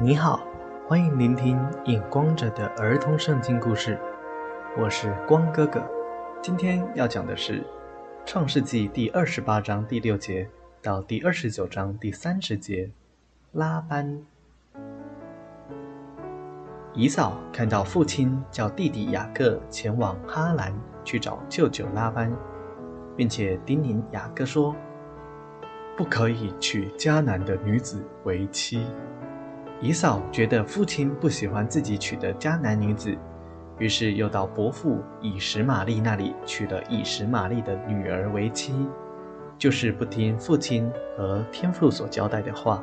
你好，欢迎聆听影光者的儿童圣经故事，我是光哥哥。今天要讲的是《创世纪》第二十八章第六节到第二十九章第三十节。拉班，姨嫂看到父亲叫弟弟雅各前往哈兰去找舅舅拉班，并且叮咛雅各说：“不可以娶迦南的女子为妻。”以嫂觉得父亲不喜欢自己娶的迦南女子，于是又到伯父以实玛利那里娶了以实玛利的女儿为妻，就是不听父亲和天父所交代的话，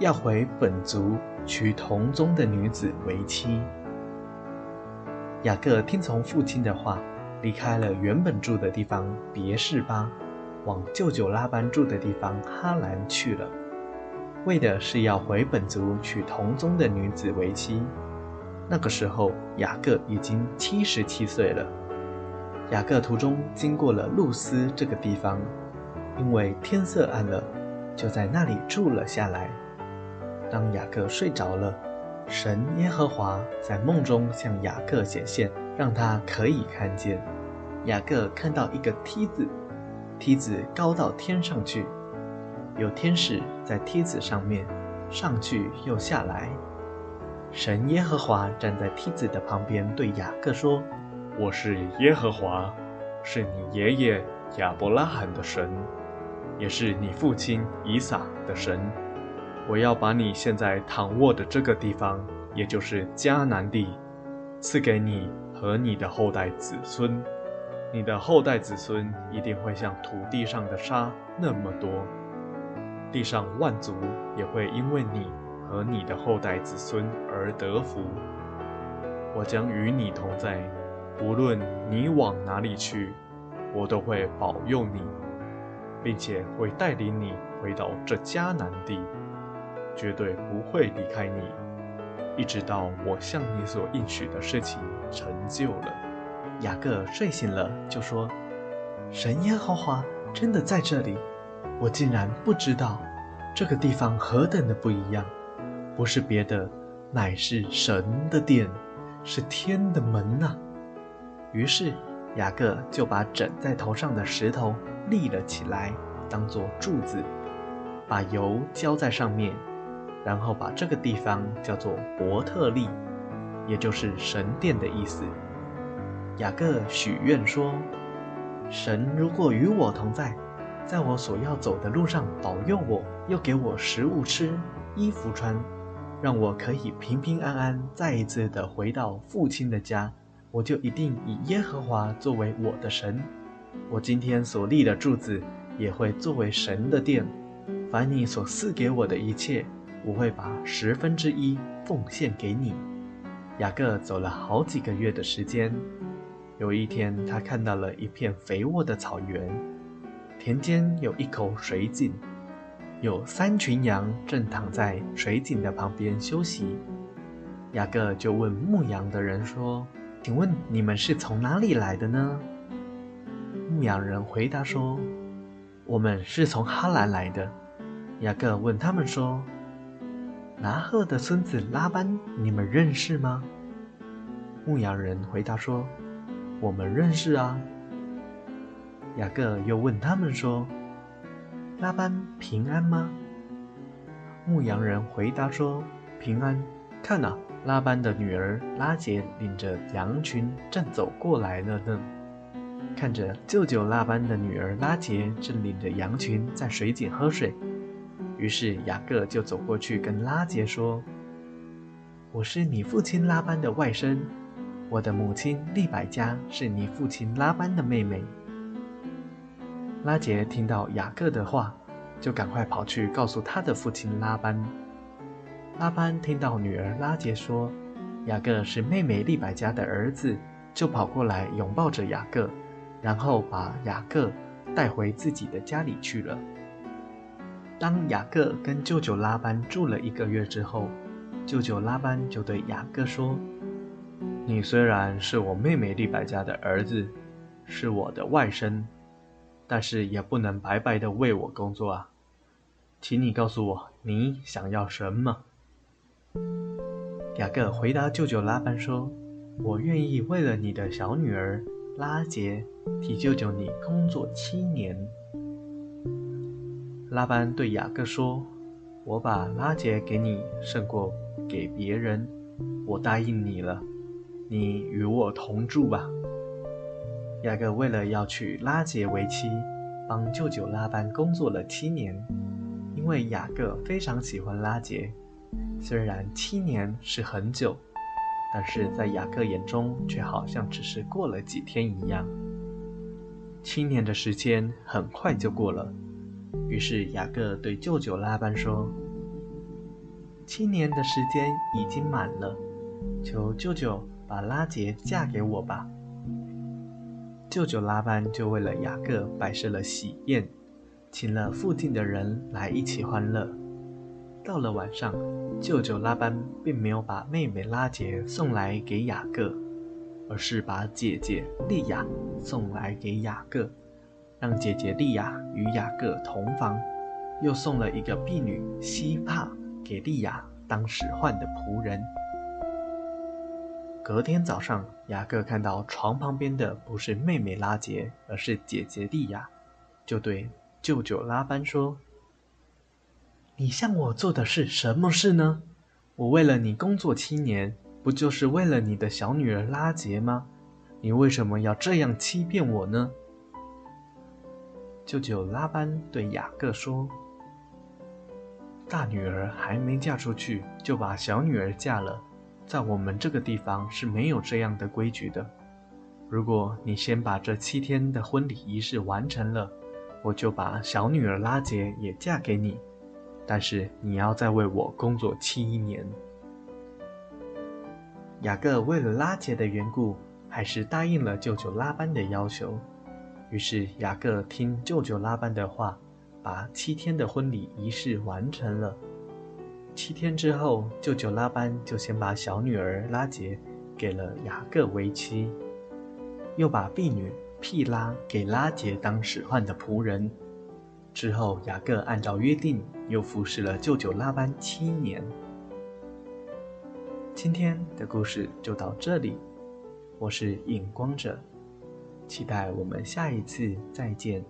要回本族娶同宗的女子为妻。雅各听从父亲的话，离开了原本住的地方别是巴，往舅舅拉班住的地方哈兰去了。为的是要回本族娶同宗的女子为妻。那个时候，雅各已经七十七岁了。雅各途中经过了露丝这个地方，因为天色暗了，就在那里住了下来。当雅各睡着了，神耶和华在梦中向雅各显现，让他可以看见。雅各看到一个梯子，梯子高到天上去。有天使在梯子上面上去又下来。神耶和华站在梯子的旁边，对雅各说：“我是耶和华，是你爷爷亚伯拉罕的神，也是你父亲以撒的神。我要把你现在躺卧的这个地方，也就是迦南地，赐给你和你的后代子孙。你的后代子孙一定会像土地上的沙那么多。”地上万族也会因为你和你的后代子孙而得福。我将与你同在，无论你往哪里去，我都会保佑你，并且会带领你回到这迦南地，绝对不会离开你，一直到我向你所应许的事情成就了。雅各睡醒了，就说：“神耶和华真的在这里。”我竟然不知道，这个地方何等的不一样！不是别的，乃是神的殿，是天的门呐！于是雅各就把枕在头上的石头立了起来，当做柱子，把油浇在上面，然后把这个地方叫做伯特利，也就是神殿的意思。雅各许愿说：“神如果与我同在。”在我所要走的路上保佑我，又给我食物吃、衣服穿，让我可以平平安安再一次的回到父亲的家，我就一定以耶和华作为我的神。我今天所立的柱子也会作为神的殿。凡你所赐给我的一切，我会把十分之一奉献给你。雅各走了好几个月的时间，有一天他看到了一片肥沃的草原。田间有一口水井，有三群羊正躺在水井的旁边休息。雅各就问牧羊的人说：“请问你们是从哪里来的呢？”牧羊人回答说：“我们是从哈兰来的。”雅各问他们说：“拿鹤的孙子拉班，你们认识吗？”牧羊人回答说：“我们认识啊。”雅各又问他们说：“拉班平安吗？”牧羊人回答说：“平安。看呐，拉班的女儿拉杰领着羊群正走过来了呢。看着舅舅拉班的女儿拉杰正领着羊群在水井喝水。于是雅各就走过去跟拉杰说：‘我是你父亲拉班的外甥，我的母亲利百加是你父亲拉班的妹妹。’”拉杰听到雅各的话，就赶快跑去告诉他的父亲拉班。拉班听到女儿拉杰说雅各是妹妹利百加的儿子，就跑过来拥抱着雅各，然后把雅各带回自己的家里去了。当雅各跟舅舅拉班住了一个月之后，舅舅拉班就对雅各说：“你虽然是我妹妹利百加的儿子，是我的外甥。”但是也不能白白的为我工作啊，请你告诉我你想要什么。雅各回答舅舅拉班说：“我愿意为了你的小女儿拉杰，替舅舅你工作七年。”拉班对雅各说：“我把拉杰给你，胜过给别人。我答应你了，你与我同住吧。”雅各为了要娶拉杰为妻，帮舅舅拉班工作了七年。因为雅各非常喜欢拉杰，虽然七年是很久，但是在雅各眼中却好像只是过了几天一样。七年的时间很快就过了。于是雅各对舅舅拉班说：“七年的时间已经满了，求舅舅把拉杰嫁给我吧。”舅舅拉班就为了雅各摆设了喜宴，请了附近的人来一起欢乐。到了晚上，舅舅拉班并没有把妹妹拉杰送来给雅各，而是把姐姐利亚送来给雅各。让姐姐利亚与雅各同房，又送了一个婢女希帕给利亚当使唤的仆人。隔天早上，雅各看到床旁边的不是妹妹拉杰，而是姐姐利亚，就对舅舅拉班说：“你向我做的是什么事呢？我为了你工作七年，不就是为了你的小女儿拉杰吗？你为什么要这样欺骗我呢？”舅舅拉班对雅各说：“大女儿还没嫁出去，就把小女儿嫁了，在我们这个地方是没有这样的规矩的。如果你先把这七天的婚礼仪式完成了，我就把小女儿拉杰也嫁给你。但是你要再为我工作七年。”雅各为了拉杰的缘故，还是答应了舅舅拉班的要求。于是雅各听舅舅拉班的话，把七天的婚礼仪式完成了。七天之后，舅舅拉班就先把小女儿拉杰给了雅各为妻，又把婢女毗拉给拉杰当使唤的仆人。之后，雅各按照约定又服侍了舅舅拉班七年。今天的故事就到这里，我是影光者。期待我们下一次再见。